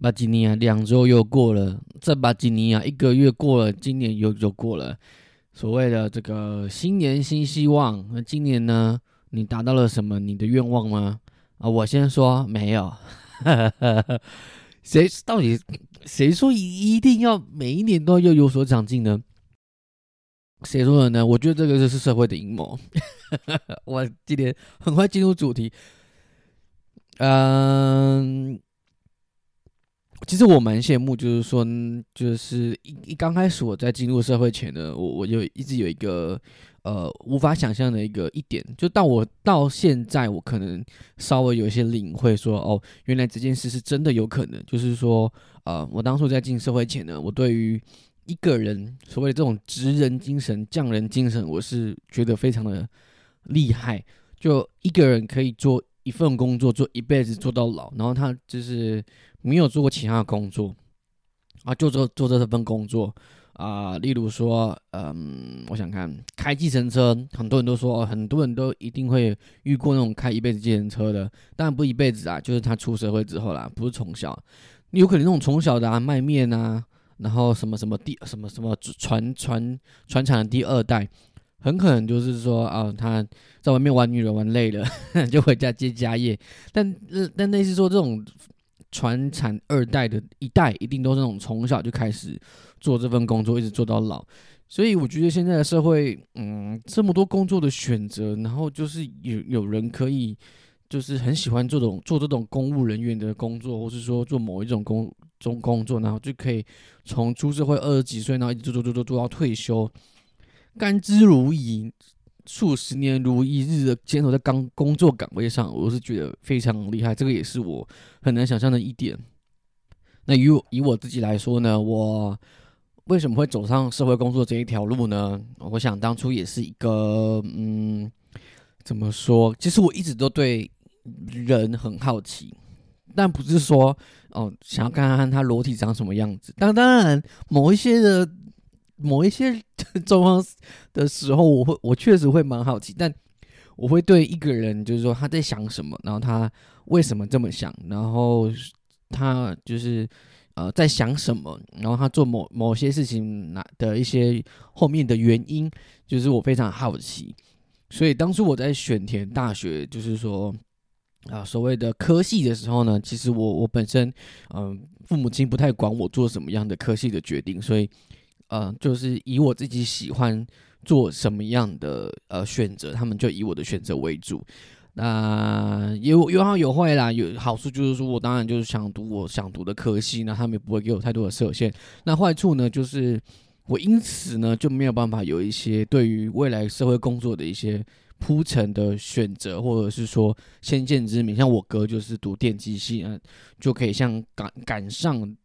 巴吉尼亚两周又过了，这巴吉尼亚一个月过了，今年又又过了。所谓的这个新年新希望，那今年呢，你达到了什么你的愿望吗？啊，我先说没有。谁到底谁说一定要每一年都要有所长进呢？谁说的呢？我觉得这个就是社会的阴谋。我今天很快进入主题。嗯，其实我蛮羡慕，就是说，就是一一刚开始我在进入社会前呢，我我就一直有一个呃无法想象的一个一点，就到我到现在，我可能稍微有一些领会，说哦，原来这件事是真的有可能。就是说，呃，我当初在进社会前呢，我对于一个人所谓的这种职人精神、匠人精神，我是觉得非常的厉害。就一个人可以做。一份工作做一辈子做到老，然后他就是没有做过其他的工作啊，就做做这份工作啊。例如说，嗯，我想看开计程车，很多人都说，很多人都一定会遇过那种开一辈子计程车的，但不一辈子啊，就是他出社会之后啦，不是从小，有可能那种从小的啊卖面啊，然后什么什么第什么什么传传传承的第二代。很可能就是说啊，他在外面玩女人玩累了，就回家接家业。但但那是说这种传产二代的一代，一定都是那种从小就开始做这份工作，一直做到老。所以我觉得现在的社会，嗯，这么多工作的选择，然后就是有有人可以就是很喜欢这种做这种公务人员的工作，或是说做某一种工中工作，然后就可以从出社会二十几岁，然后一直做做做做做到退休。甘之如饴，数十年如一日的坚守在刚工作岗位上，我是觉得非常厉害。这个也是我很难想象的一点。那以以我自己来说呢，我为什么会走上社会工作这一条路呢？我想当初也是一个，嗯，怎么说？其实我一直都对人很好奇，但不是说哦，想要看看他裸体长什么样子。当当然，某一些的。某一些 状况的时候，我会我确实会蛮好奇，但我会对一个人就是说他在想什么，然后他为什么这么想，然后他就是呃在想什么，然后他做某某些事情那的一些后面的原因，就是我非常好奇。所以当初我在选填大学，就是说啊所谓的科系的时候呢，其实我我本身嗯父母亲不太管我做什么样的科系的决定，所以。呃，就是以我自己喜欢做什么样的呃选择，他们就以我的选择为主。那有有好有坏啦，有好处就是说我当然就是想读我想读的科系，那他们也不会给我太多的设限。那坏处呢，就是我因此呢就没有办法有一些对于未来社会工作的一些铺陈的选择，或者是说先见之明。像我哥就是读电机系，嗯，就可以像赶赶上。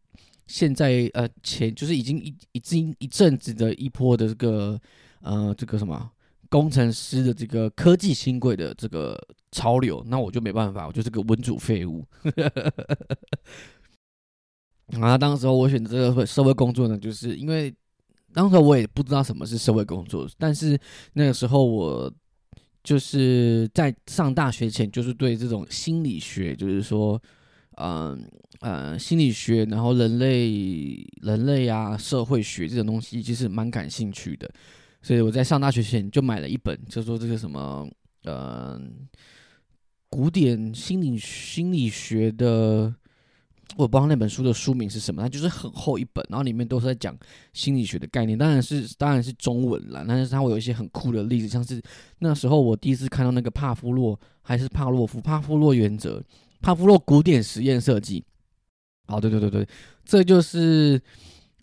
现在呃，前就是已经一已经一阵子的一波的这个呃这个什么工程师的这个科技新贵的这个潮流，那我就没办法，我就是个文主废物。啊，当时候我选择这个社会工作呢，就是因为当时我也不知道什么是社会工作，但是那个时候我就是在上大学前，就是对这种心理学，就是说。嗯呃，心理学，然后人类、人类啊，社会学这种东西，其实蛮感兴趣的。所以我在上大学前就买了一本，叫做这个什么，呃，古典心理心理学的，我不知道那本书的书名是什么，它就是很厚一本，然后里面都是在讲心理学的概念，当然是当然是中文了，但是它会有一些很酷的例子，像是那时候我第一次看到那个帕夫洛还是帕洛夫帕夫洛原则。帕夫洛古典实验设计，哦，对对对对，这就是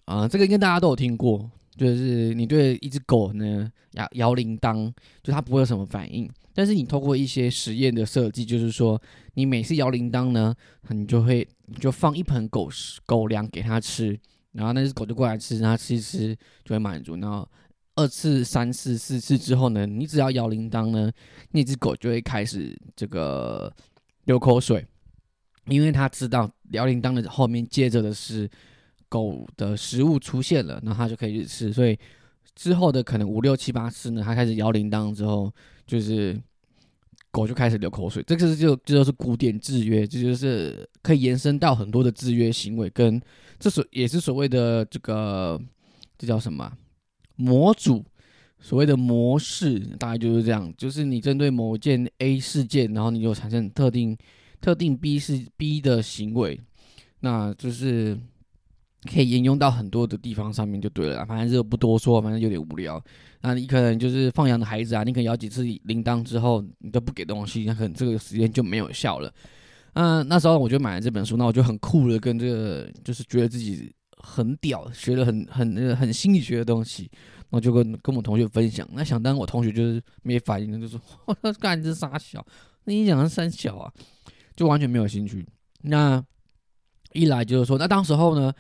啊，这个应该大家都有听过，就是你对一只狗呢摇摇铃铛，就它不会有什么反应，但是你透过一些实验的设计，就是说你每次摇铃铛呢，你就会你就放一盆狗食狗粮给它吃，然后那只狗就过来吃，它吃一吃就会满足，然后二次、三次、四次之后呢，你只要摇铃铛呢，那只狗就会开始这个流口水。因为他知道摇铃铛的后面接着的是狗的食物出现了，那他就可以去吃。所以之后的可能五六七八次呢，他开始摇铃铛之后，就是狗就开始流口水。这个是就这就是古典制约，这就是可以延伸到很多的制约行为，跟这所也是所谓的这个这叫什么模组，所谓的模式，大概就是这样，就是你针对某件 A 事件，然后你就产生特定特定 B 是 B 的行为，那就是。可以沿用到很多的地方上面就对了，反正就不多说，反正有点无聊。那你可能就是放羊的孩子啊，你可能摇几次铃铛之后，你都不给东西，那可能这个时间就没有效了。嗯，那时候我就买了这本书，那我就很酷的跟这个，就是觉得自己很屌，学了很很很心理学的东西，后就跟跟我同学分享。那想当我同学就是没反应，就 说干这傻小，那你讲的三小啊，就完全没有兴趣。那一来就是说，那当时候呢？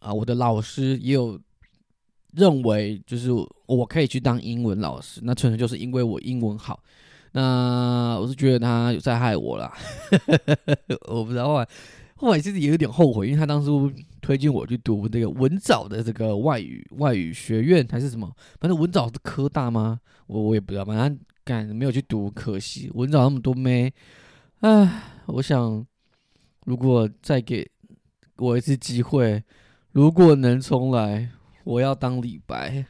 啊，我的老师也有认为，就是我可以去当英文老师，那纯粹就是因为我英文好。那我是觉得他有在害我啦，我不知道后来后来其实也有点后悔，因为他当初推荐我去读那个文藻的这个外语外语学院还是什么，反正文藻是科大吗？我我也不知道，反正敢没有去读，可惜文藻那么多妹，唉，我想如果再给我一次机会。如果能重来，我要当李白，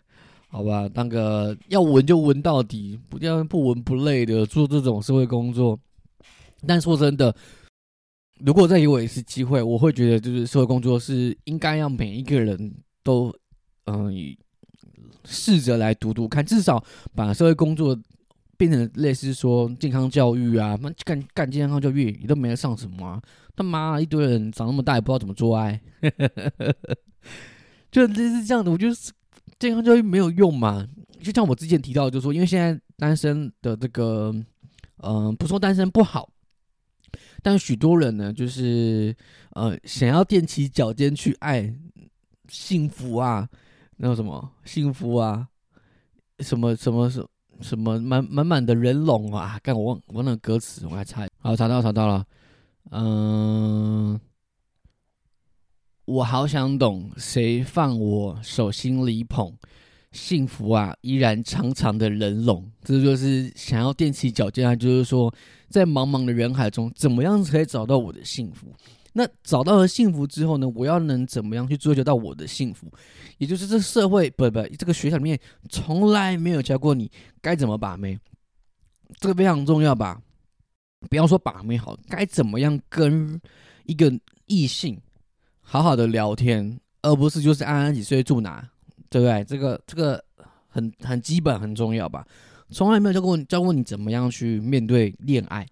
好吧，当个要闻就闻到底，不要不闻不累的做这种社会工作。但说真的，如果再给我一次机会，我会觉得就是社会工作是应该要每一个人都嗯试着来读读看，至少把社会工作变成类似说健康教育啊，那干干健康教育你都没得上什么啊。他妈，一堆人长那么大也不知道怎么做爱，就类似这样的。我觉得健康教育没有用嘛。就像我之前提到，就是说，因为现在单身的这个，嗯，不说单身不好，但许多人呢，就是呃，想要踮起脚尖去爱幸福啊，那什么幸福啊，什么什么什什么满满满的人龙啊，干我忘忘了歌词，我还猜，好查到查到了。嗯，我好想懂，谁放我手心里捧幸福啊？依然长长的人龙，这就是想要踮起脚尖啊！就是说，在茫茫的人海中，怎么样可以找到我的幸福？那找到了幸福之后呢？我要能怎么样去追求到我的幸福？也就是这社会不不，这个学校里面从来没有教过你该怎么把妹，这个非常重要吧？不要说把妹好，该怎么样跟一个异性好好的聊天，而不是就是安安几岁住哪，对不对？这个这个很很基本很重要吧？从来没有教过教过你怎么样去面对恋爱，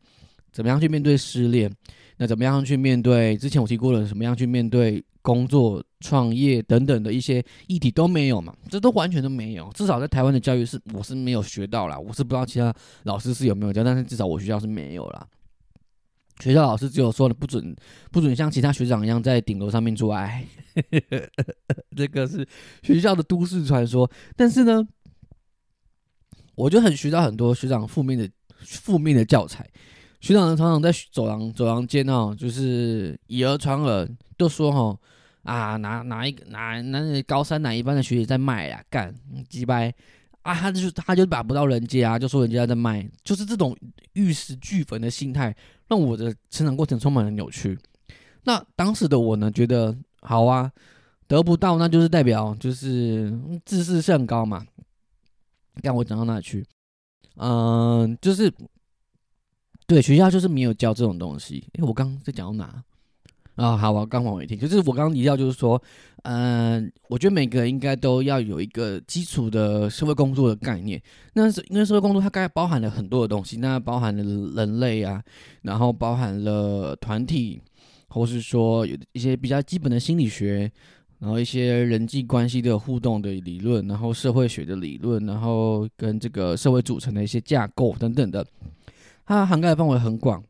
怎么样去面对失恋，那怎么样去面对之前我提过了，怎么样去面对工作、创业等等的一些议题都没有嘛？这都完全都没有，至少在台湾的教育是我是没有学到啦，我是不知道其他老师是有没有教，但是至少我学校是没有啦。学校老师只有说了不准，不准像其他学长一样在顶楼上面做爱，这个是学校的都市传说。但是呢，我就很学到很多学长负面的负面的教材。学长常常在走廊走廊间哦，就是以讹传讹，都说哈啊哪哪一个哪哪高三哪一班的学姐在卖呀，干鸡掰。啊，他就他就把不到人家啊，就说人家在卖，就是这种玉石俱焚的心态，让我的成长过程充满了扭曲。那当时的我呢，觉得好啊，得不到那就是代表就是自视甚高嘛。让我讲到哪去？嗯，就是对学校就是没有教这种东西。哎，我刚刚在讲到哪？啊，好，我刚往回听，就是我刚刚提到，就是说，嗯，我觉得每个人应该都要有一个基础的社会工作的概念。那是因为社会工作它该包含了很多的东西，那包含了人类啊，然后包含了团体，或是说有一些比较基本的心理学，然后一些人际关系的互动的理论，然后社会学的理论，然后跟这个社会组成的一些架构等等的，它涵盖的范围很广。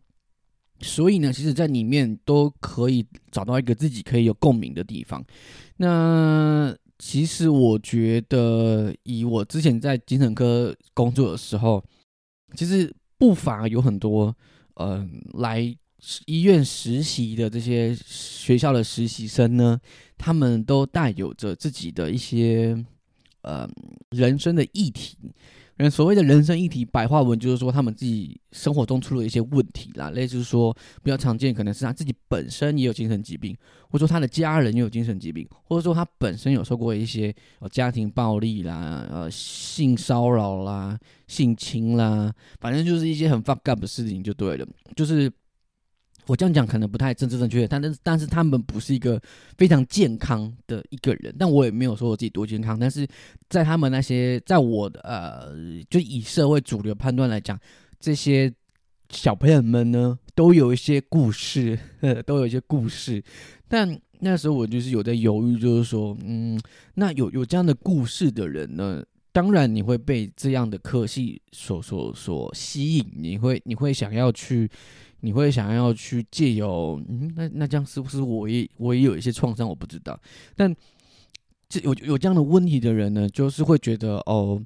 所以呢，其实，在里面都可以找到一个自己可以有共鸣的地方。那其实我觉得，以我之前在精神科工作的时候，其实不乏有很多，嗯，来医院实习的这些学校的实习生呢，他们都带有着自己的一些，呃，人生的议题。人所谓的人生议题白话文，就是说他们自己生活中出了一些问题啦，类似说比较常见，可能是他自己本身也有精神疾病，或者说他的家人也有精神疾病，或者说他本身有受过一些呃家庭暴力啦、呃性骚扰啦、性侵啦，反正就是一些很 fuck up 的事情就对了，就是。我这样讲可能不太政治正确，但但是但是他们不是一个非常健康的一个人，但我也没有说我自己多健康，但是在他们那些，在我的呃，就以社会主流判断来讲，这些小朋友们呢，都有一些故事，都有一些故事，但那时候我就是有在犹豫，就是说，嗯，那有有这样的故事的人呢，当然你会被这样的科系所所所吸引，你会你会想要去。你会想要去借由，嗯，那那这样是不是我也我也有一些创伤？我不知道。但这有有这样的问题的人呢，就是会觉得哦，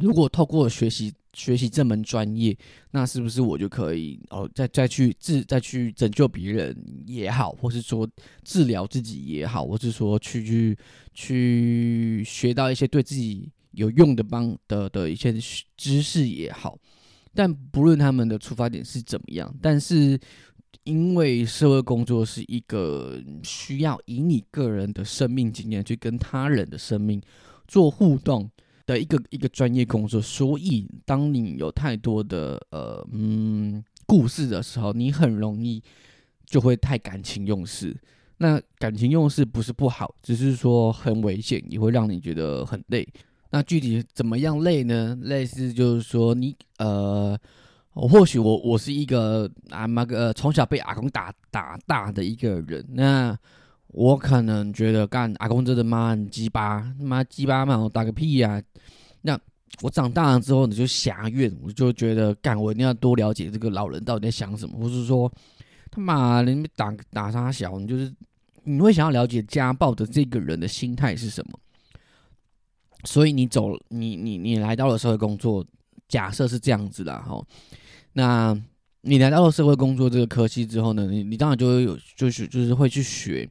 如果透过学习学习这门专业，那是不是我就可以哦，再再去治再去拯救别人也好，或是说治疗自己也好，或是说去去去学到一些对自己有用的帮的的一些知识也好。但不论他们的出发点是怎么样，但是因为社会工作是一个需要以你个人的生命经验去跟他人的生命做互动的一个一个专业工作，所以当你有太多的呃嗯故事的时候，你很容易就会太感情用事。那感情用事不是不好，只是说很危险，也会让你觉得很累。那具体怎么样累呢？类似就是说，你呃，或许我我是一个啊妈个从小被阿公打打大的一个人，那我可能觉得干阿公真的妈很鸡巴，妈鸡巴嘛，我打个屁呀！那我长大了之后，你就狭怨，我就觉得干我一定要多了解这个老人到底在想什么，或是说他妈你打打他小，你就是你会想要了解家暴的这个人的心态是什么。所以你走，你你你来到了社会工作，假设是这样子的哈，那你来到了社会工作这个科系之后呢，你你当然就会有，就是就是会去学，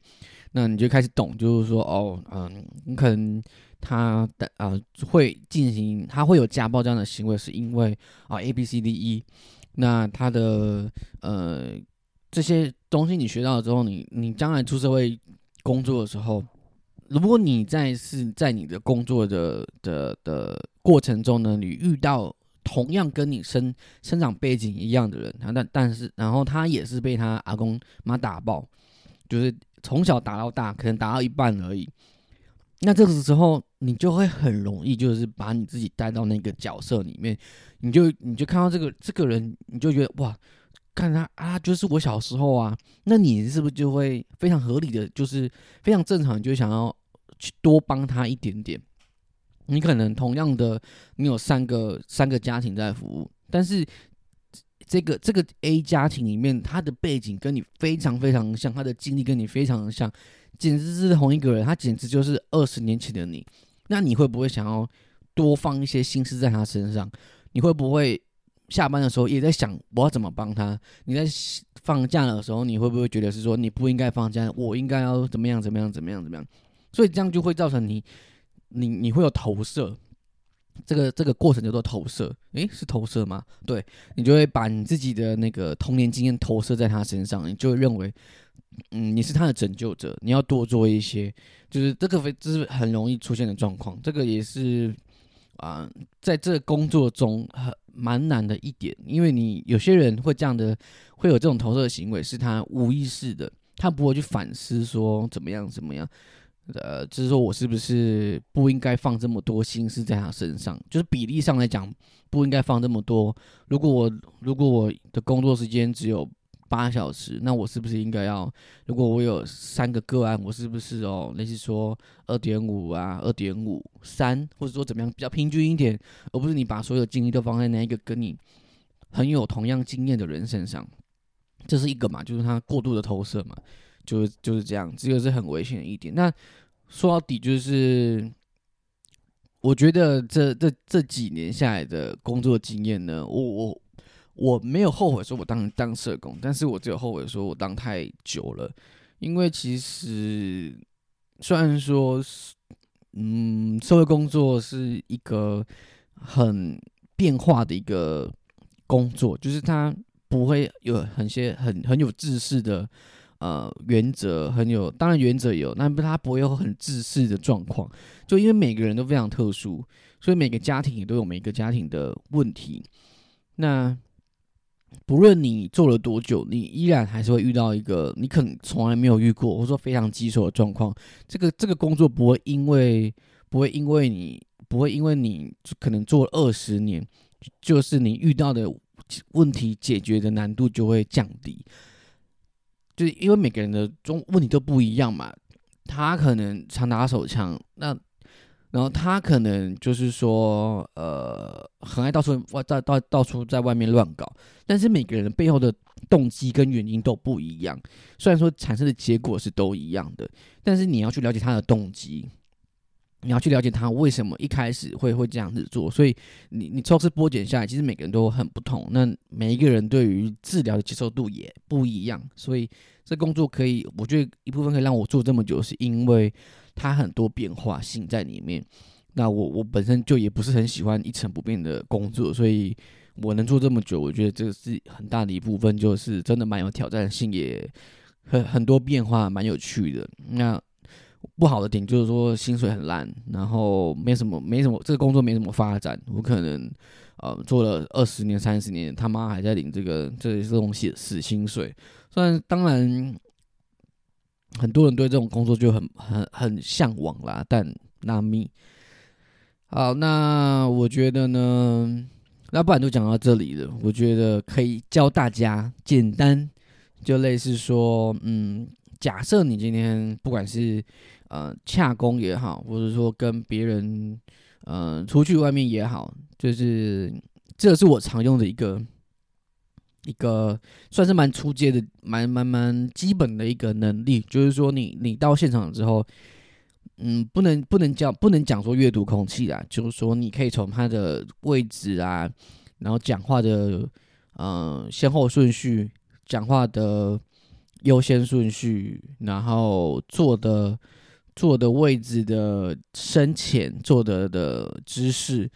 那你就开始懂，就是说哦，嗯，你可能他的啊会进行，他会有家暴这样的行为，是因为啊 A B C D E，那他的呃这些东西你学到了之后，你你将来出社会工作的时候。如果你在是在你的工作的的的过程中呢，你遇到同样跟你生生长背景一样的人，他但但是然后他也是被他阿公妈打爆，就是从小打到大，可能打到一半而已。那这个时候你就会很容易就是把你自己带到那个角色里面，你就你就看到这个这个人，你就觉得哇。看他啊，就是我小时候啊，那你是不是就会非常合理的，就是非常正常，就想要去多帮他一点点？你可能同样的，你有三个三个家庭在服务，但是这个这个 A 家庭里面，他的背景跟你非常非常像，他的经历跟你非常的像，简直是同一个人，他简直就是二十年前的你。那你会不会想要多放一些心思在他身上？你会不会？下班的时候也在想我要怎么帮他。你在放假的时候，你会不会觉得是说你不应该放假，我应该要怎么样怎么样怎么样怎么样？所以这样就会造成你，你你会有投射，这个这个过程叫做投射。诶，是投射吗？对，你就会把你自己的那个童年经验投射在他身上，你就会认为，嗯，你是他的拯救者，你要多做一些，就是这个这是很容易出现的状况。这个也是啊，在这工作中很。蛮难的一点，因为你有些人会这样的，会有这种投射行为，是他无意识的，他不会去反思说怎么样怎么样，呃，就是说我是不是不应该放这么多心思在他身上，就是比例上来讲不应该放这么多。如果我如果我的工作时间只有。八小时，那我是不是应该要？如果我有三个个案，我是不是哦，类似说二点五啊，二点五三，或者说怎么样比较平均一点，而不是你把所有精力都放在那一个跟你很有同样经验的人身上，这是一个嘛，就是他过度的投射嘛，就是就是这样，这个是很危险的一点。那说到底，就是我觉得这这这几年下来的工作经验呢，我我。我没有后悔说我当当社工，但是我只有后悔说我当太久了，因为其实虽然说，嗯，社会工作是一个很变化的一个工作，就是它不会有很些很很有制式的呃原则，很有当然原则有，但不它不会有很制式的状况，就因为每个人都非常特殊，所以每个家庭也都有每个家庭的问题。那不论你做了多久，你依然还是会遇到一个你可能从来没有遇过，或者说非常棘手的状况。这个这个工作不会因为不会因为你不会因为你可能做了二十年，就是你遇到的问题解决的难度就会降低。就是因为每个人的中问题都不一样嘛，他可能常打手枪，那。然后他可能就是说，呃，很爱到处外到到到处在外面乱搞，但是每个人背后的动机跟原因都不一样。虽然说产生的结果是都一样的，但是你要去了解他的动机，你要去了解他为什么一开始会会这样子做。所以你你抽丝剥茧下来，其实每个人都很不同。那每一个人对于治疗的接受度也不一样。所以这工作可以，我觉得一部分可以让我做这么久，是因为。它很多变化性在里面，那我我本身就也不是很喜欢一成不变的工作，所以我能做这么久，我觉得这是很大的一部分，就是真的蛮有挑战性，也很很多变化，蛮有趣的。那不好的点就是说薪水很烂，然后没什么没什么这个工作没什么发展，我可能呃做了二十年三十年，他妈还在领这个这这种死死薪水，虽然当然。很多人对这种工作就很很很向往啦，但那咪好，那我觉得呢，那不然就讲到这里了。我觉得可以教大家简单，就类似说，嗯，假设你今天不管是呃洽工也好，或者说跟别人呃出去外面也好，就是这是我常用的一个。一个算是蛮出阶的、蛮蛮蛮基本的一个能力，就是说，你你到现场之后，嗯，不能不能讲不能讲说阅读空气啊，就是说，你可以从他的位置啊，然后讲话的呃先后顺序、讲话的优先顺序，然后坐的坐的位置的深浅、坐的的姿势。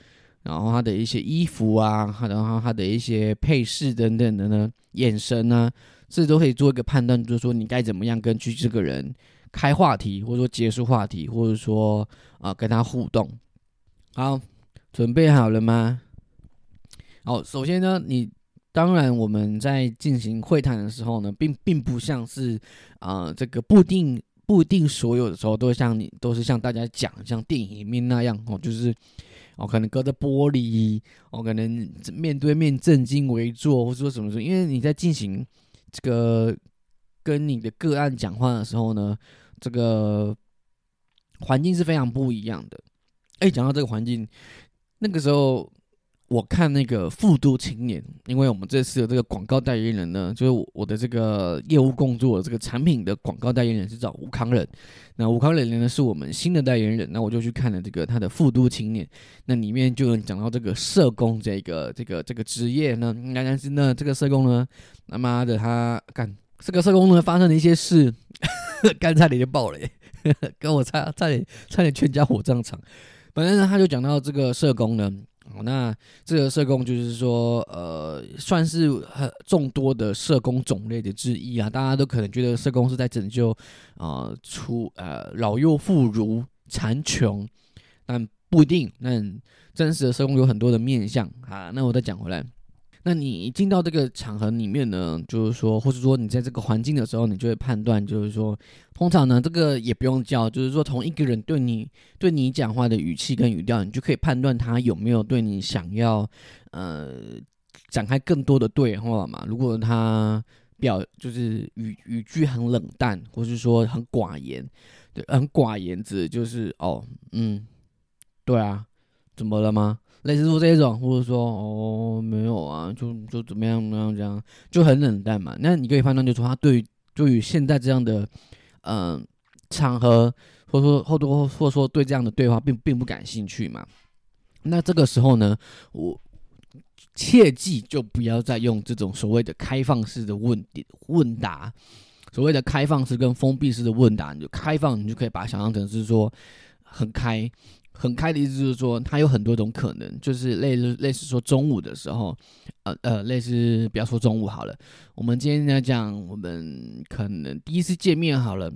然后他的一些衣服啊，然后他的一些配饰等等的呢，眼神呢，这都可以做一个判断，就是说你该怎么样跟去这个人开话题，或者说结束话题，或者说啊跟他互动。好，准备好了吗？好，首先呢，你当然我们在进行会谈的时候呢，并并不像是啊这个不定不一定所有的时候都像你都是像大家讲像电影里面那样哦，就是。哦，可能隔着玻璃，哦，可能面对面正襟危坐，或者说什么什么，因为你在进行这个跟你的个案讲话的时候呢，这个环境是非常不一样的。哎，讲到这个环境，那个时候。我看那个复都青年，因为我们这次的这个广告代言人呢，就是我的这个业务工作这个产品的广告代言人是找吴康仁，那吴康仁呢是我们新的代言人，那我就去看了这个他的复都青年，那里面就讲到这个社工这个这个这个职业呢，但是呢这个社工呢，他妈的他干这个社工呢发生了一些事，干差点就爆了，跟我差差点差点全家火葬场，反正呢他就讲到这个社工呢。哦，那这个社工就是说，呃，算是很众多的社工种类的之一啊。大家都可能觉得社工是在拯救啊，出呃老幼妇孺残穷，但不一定。那真实的社工有很多的面相啊。那我再讲回来。那你进到这个场合里面呢，就是说，或者说你在这个环境的时候，你就会判断，就是说，通常呢，这个也不用叫，就是说，同一个人对你对你讲话的语气跟语调，你就可以判断他有没有对你想要呃展开更多的对话嘛。如果他表就是语语句很冷淡，或是说很寡言，对，很寡言子，就是哦，嗯，对啊，怎么了吗？类似说这种，或者说哦没有啊，就就怎么样怎么样这样，就很冷淡嘛。那你可以判断，就说他对对于现在这样的嗯场合，或者说或多或者说对这样的对话并并不感兴趣嘛。那这个时候呢，我切记就不要再用这种所谓的开放式的问问答，所谓的开放式跟封闭式的问答，你就开放，你就可以把它想象成是说很开。很开的意思就是说，它有很多种可能，就是类似类似说中午的时候，呃呃，类似不要说中午好了，我们今天来讲，我们可能第一次见面好了，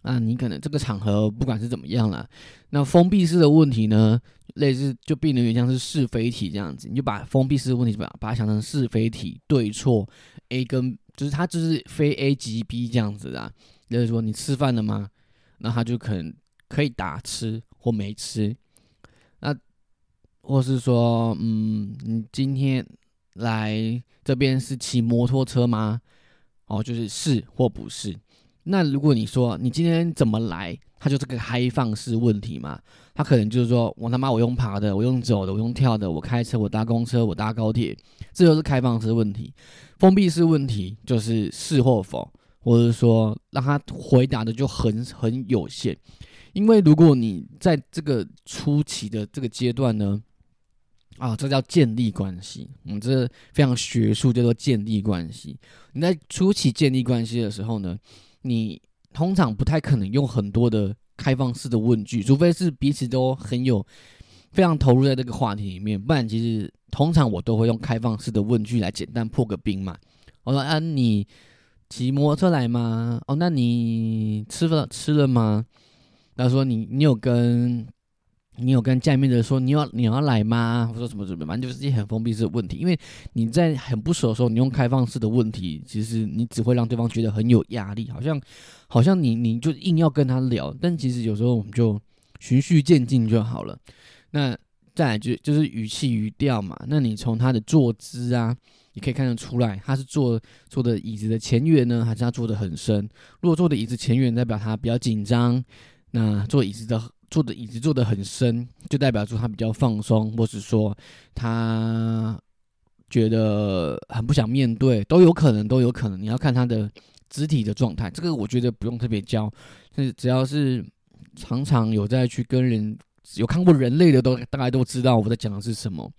啊，你可能这个场合不管是怎么样了，那封闭式的问题呢，类似就变得有点像是是非题这样子，你就把封闭式的问题把把它想成是非题，对错 A 跟就是它就是非 A 即 B 这样子啊，就是说你吃饭了吗？那他就可能可以答吃。或没吃，那或是说，嗯，你今天来这边是骑摩托车吗？哦，就是是或不是。那如果你说你今天怎么来，它就是个开放式问题嘛？他可能就是说我他妈我用爬的，我用走的，我用跳的，我开车，我搭公车，我搭高铁，这就是开放式问题。封闭式问题就是是或否，或者说让他回答的就很很有限。因为如果你在这个初期的这个阶段呢，啊，这叫建立关系，嗯，这非常学术，叫做建立关系。你在初期建立关系的时候呢，你通常不太可能用很多的开放式的问句，除非是彼此都很有非常投入在这个话题里面，不然其实通常我都会用开放式的问句来简单破个冰嘛。我说啊，你骑摩托车来吗？哦，那你吃了吃了吗？他说：“你你有跟你有跟家里面的人说你要你要来吗？或者什么什么，反正就是一些很封闭式的问题。因为你在很不熟的时候，你用开放式的问题，其实你只会让对方觉得很有压力，好像好像你你就硬要跟他聊。但其实有时候我们就循序渐进就好了。那再来就就是语气语调嘛。那你从他的坐姿啊，你可以看得出来，他是坐坐的椅子的前缘呢，还是他坐的很深？如果坐的椅子前缘，代表他比较紧张。”那坐椅子的坐的椅子坐的很深，就代表说他比较放松，或是说他觉得很不想面对，都有可能，都有可能。你要看他的肢体的状态，这个我觉得不用特别教，就是只要是常常有在去跟人有看过人类的，都大概都知道我在讲的是什么。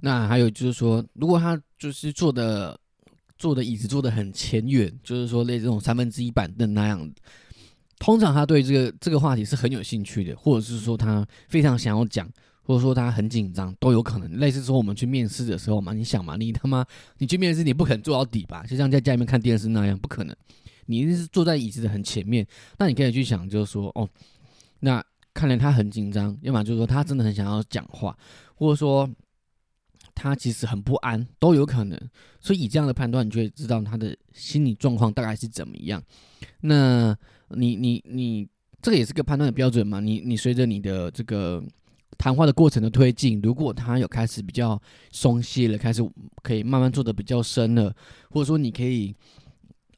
那还有就是说，如果他就是坐的坐的椅子坐的很前远，就是说类似这种三分之一板凳那样。通常他对这个这个话题是很有兴趣的，或者是说他非常想要讲，或者说他很紧张，都有可能。类似说我们去面试的时候嘛，你想嘛，你他妈你去面试，你不可能坐到底吧？就像在家里面看电视那样，不可能。你一定是坐在椅子的很前面。那你可以去想，就是说，哦，那看来他很紧张，要么就是说他真的很想要讲话，或者说他其实很不安，都有可能。所以以这样的判断，你就会知道他的心理状况大概是怎么样。那。你你你，这个也是个判断的标准嘛？你你随着你的这个谈话的过程的推进，如果他有开始比较松懈了，开始可以慢慢做的比较深了，或者说你可以，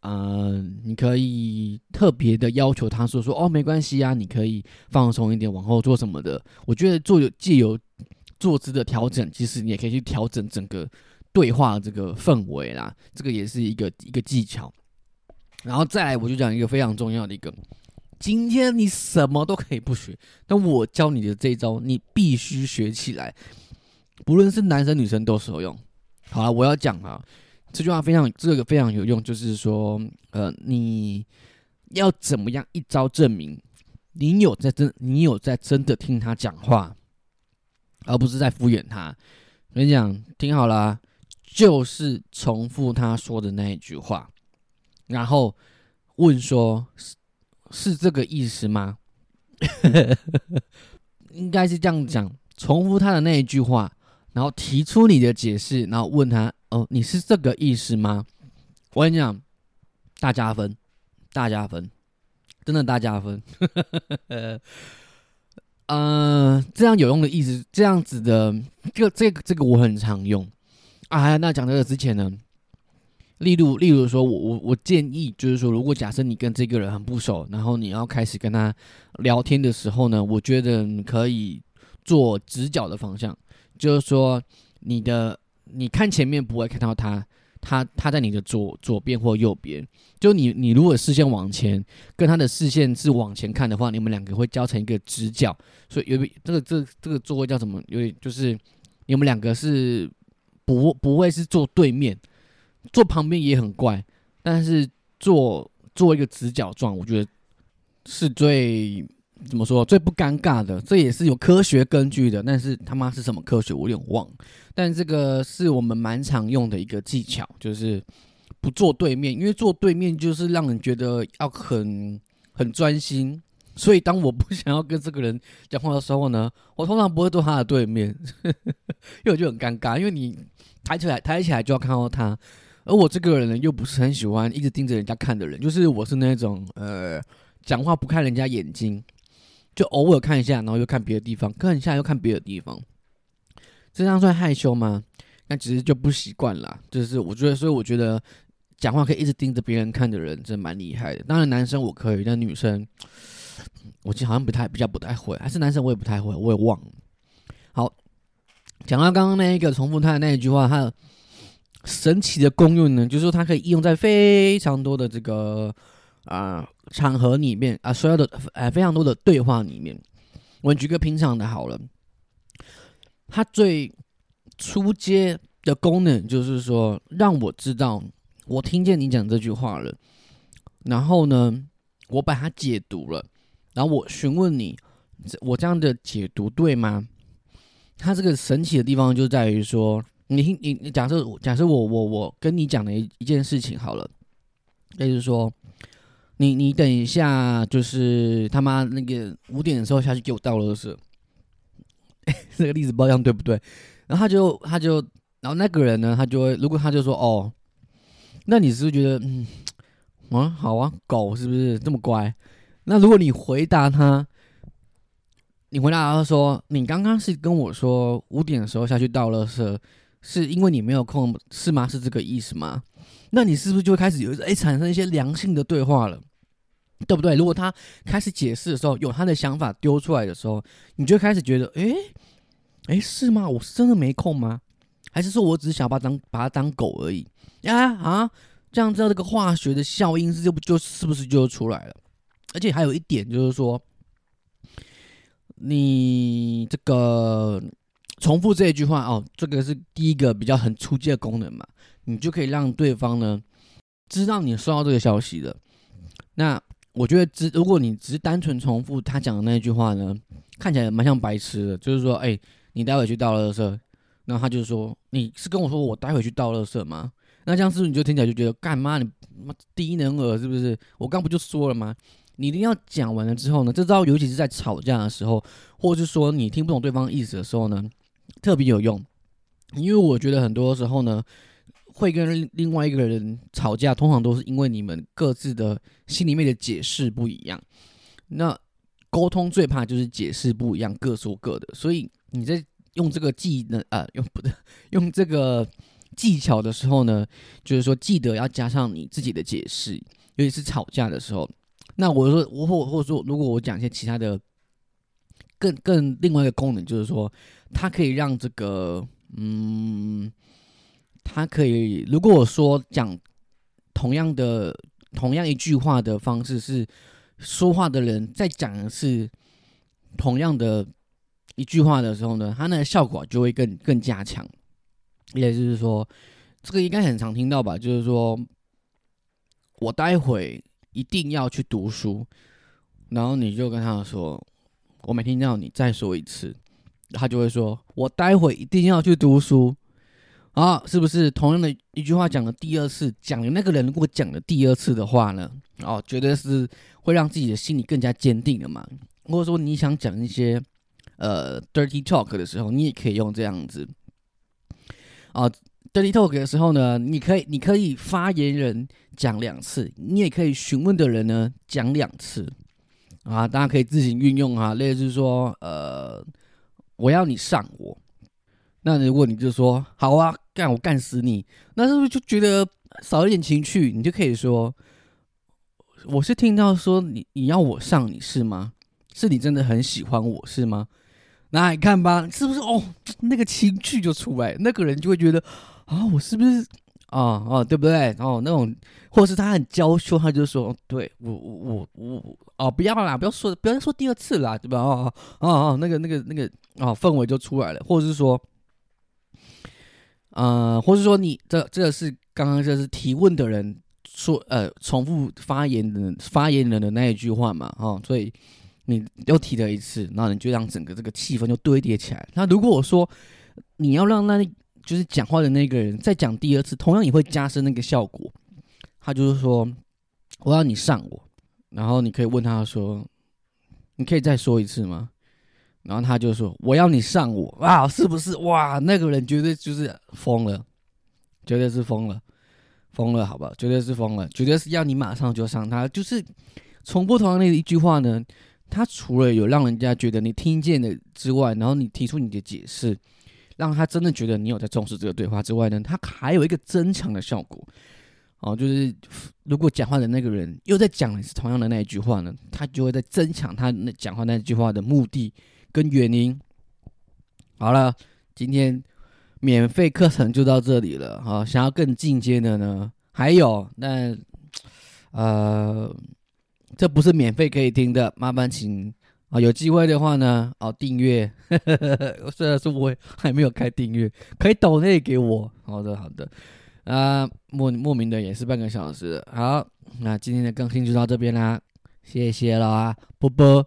呃，你可以特别的要求他说说哦，没关系啊，你可以放松一点，往后做什么的。我觉得做有既有坐姿的调整，其实你也可以去调整整个对话这个氛围啦，这个也是一个一个技巧。然后再来，我就讲一个非常重要的一个，今天你什么都可以不学，但我教你的这一招，你必须学起来，不论是男生女生都受用。好了，我要讲啊，这句话非常这个非常有用，就是说，呃，你要怎么样一招证明你有在真，你有在真的听他讲话，而不是在敷衍他。我跟你讲，听好了，就是重复他说的那一句话。然后问说：“是是这个意思吗？” 应该是这样讲，重复他的那一句话，然后提出你的解释，然后问他：“哦，你是这个意思吗？”我跟你讲，大加分，大加分，真的大加分。呃，这样有用的意思，这样子的，这个这个这个我很常用啊。那讲这个之前呢？例如，例如说，我我我建议，就是说，如果假设你跟这个人很不熟，然后你要开始跟他聊天的时候呢，我觉得你可以做直角的方向，就是说，你的你看前面不会看到他，他他在你的左左边或右边，就你你如果视线往前，跟他的视线是往前看的话，你们两个会交成一个直角，所以有这个这这个座位叫什么？有就是你们两个是不不会是坐对面。坐旁边也很怪，但是坐做一个直角状，我觉得是最怎么说最不尴尬的，这也是有科学根据的，但是他妈是什么科学我有点忘。但这个是我们蛮常用的一个技巧，就是不坐对面，因为坐对面就是让人觉得要很很专心。所以当我不想要跟这个人讲话的时候呢，我通常不会坐他的对面，因为我就很尴尬，因为你抬起来抬起来就要看到他，而我这个人呢又不是很喜欢一直盯着人家看的人，就是我是那种呃讲话不看人家眼睛。就偶尔看一下，然后又看别的地方，看一下又看别的地方，这样算害羞吗？那其实就不习惯啦。就是我觉得，所以我觉得讲话可以一直盯着别人看的人，真蛮厉害的。当然，男生我可以，但女生，我记得好像不太比较不太会，还是男生我也不太会，我也忘了。好，讲到刚刚那一个重复他的那一句话，他神奇的功用呢，就是说它可以应用在非常多的这个。啊，场合里面啊，所有的呃非常多的对话里面，我举个平常的好了。它最初阶的功能就是说，让我知道我听见你讲这句话了，然后呢，我把它解读了，然后我询问你，我这样的解读对吗？它这个神奇的地方就在于说，你你你假设假设我我我跟你讲的一一件事情好了，那就是说。你你等一下，就是他妈那个五点的时候下去给我倒垃圾，这个例子不知道这样对不对？然后他就他就，然后那个人呢，他就会如果他就说哦，那你是不是觉得嗯啊好啊，狗是不是这么乖？那如果你回答他，你回答他说你刚刚是跟我说五点的时候下去倒垃圾，是因为你没有空是吗？是这个意思吗？那你是不是就会开始有哎产生一些良性的对话了？对不对？如果他开始解释的时候，有他的想法丢出来的时候，你就开始觉得，哎，哎，是吗？我是真的没空吗？还是说我只是想把它当把它当狗而已？呀啊，这样子这个化学的效应是就不就是不是就出来了？而且还有一点就是说，你这个重复这一句话哦，这个是第一个比较很初级的功能嘛，你就可以让对方呢知道你收到这个消息了。那我觉得，只如果你只是单纯重复他讲的那句话呢，看起来蛮像白痴的。就是说，哎，你待会去倒垃圾，然后他就说，你是跟我说我待会去倒垃圾吗？那这样是不是你就听起来就觉得干妈你妈低能儿是不是？我刚不就说了吗？你一定要讲完了之后呢，这招尤其是在吵架的时候，或者是说你听不懂对方意思的时候呢，特别有用。因为我觉得很多时候呢。会跟另外一个人吵架，通常都是因为你们各自的心里面的解释不一样。那沟通最怕就是解释不一样，各说各的。所以你在用这个技能啊，用不对，用这个技巧的时候呢，就是说记得要加上你自己的解释，尤其是吵架的时候。那我说我或或者说，如果我讲一些其他的，更更另外一个功能，就是说它可以让这个嗯。他可以，如果我说讲同样的、同样一句话的方式，是说话的人在讲的是同样的一句话的时候呢，他那个效果就会更更加强。也就是说，这个应该很常听到吧？就是说我待会一定要去读书，然后你就跟他说：“我没听到你再说一次。”他就会说：“我待会一定要去读书。”啊，是不是同样的一句话讲了第二次，讲的那个人如果讲了第二次的话呢？哦，绝对是会让自己的心里更加坚定的嘛。或者说你想讲一些呃 dirty talk 的时候，你也可以用这样子。啊，dirty talk 的时候呢，你可以你可以发言人讲两次，你也可以询问的人呢讲两次。啊，大家可以自行运用哈，类似说呃，我要你上我。那如果你就说好啊，干我干死你，那是不是就觉得少一点情趣？你就可以说，我是听到说你你要我上你是吗？是你真的很喜欢我是吗？那你看吧，是不是哦？那个情趣就出来，那个人就会觉得啊，我是不是啊啊，对不对？哦，那种，或者是他很娇羞，他就说，对我我我我哦，不要啦，不要说，不要再说第二次啦，对吧？哦哦哦，那个那个那个哦，氛围就出来了，或者是说。呃，或者说你这这个是刚刚这是提问的人说呃重复发言的发言人的那一句话嘛，哈，所以你又提了一次，那你就让整个这个气氛就堆叠起来。那如果我说你要让那就是讲话的那个人再讲第二次，同样也会加深那个效果。他就是说我要你上我，然后你可以问他说，你可以再说一次吗？然后他就说我要你上我啊，是不是？哇，那个人绝对就是疯了，绝对是疯了，疯了，好吧，绝对是疯了，绝对是要你马上就上他，就是重复同样的一句话呢。他除了有让人家觉得你听见的之外，然后你提出你的解释，让他真的觉得你有在重视这个对话之外呢，他还有一个增强的效果。哦，就是如果讲话的那个人又在讲是同样的那一句话呢，他就会在增强他那讲话那句话的目的跟原因。好了，今天免费课程就到这里了。哈，想要更进阶的呢，还有那呃。这不是免费可以听的，麻烦请啊，有机会的话呢，哦，订阅，虽然说我还没有开订阅，可以抖内给我。好的，好的，啊，莫莫名的也是半个小时，好，那今天的更新就到这边啦，谢谢了啊，啵啵。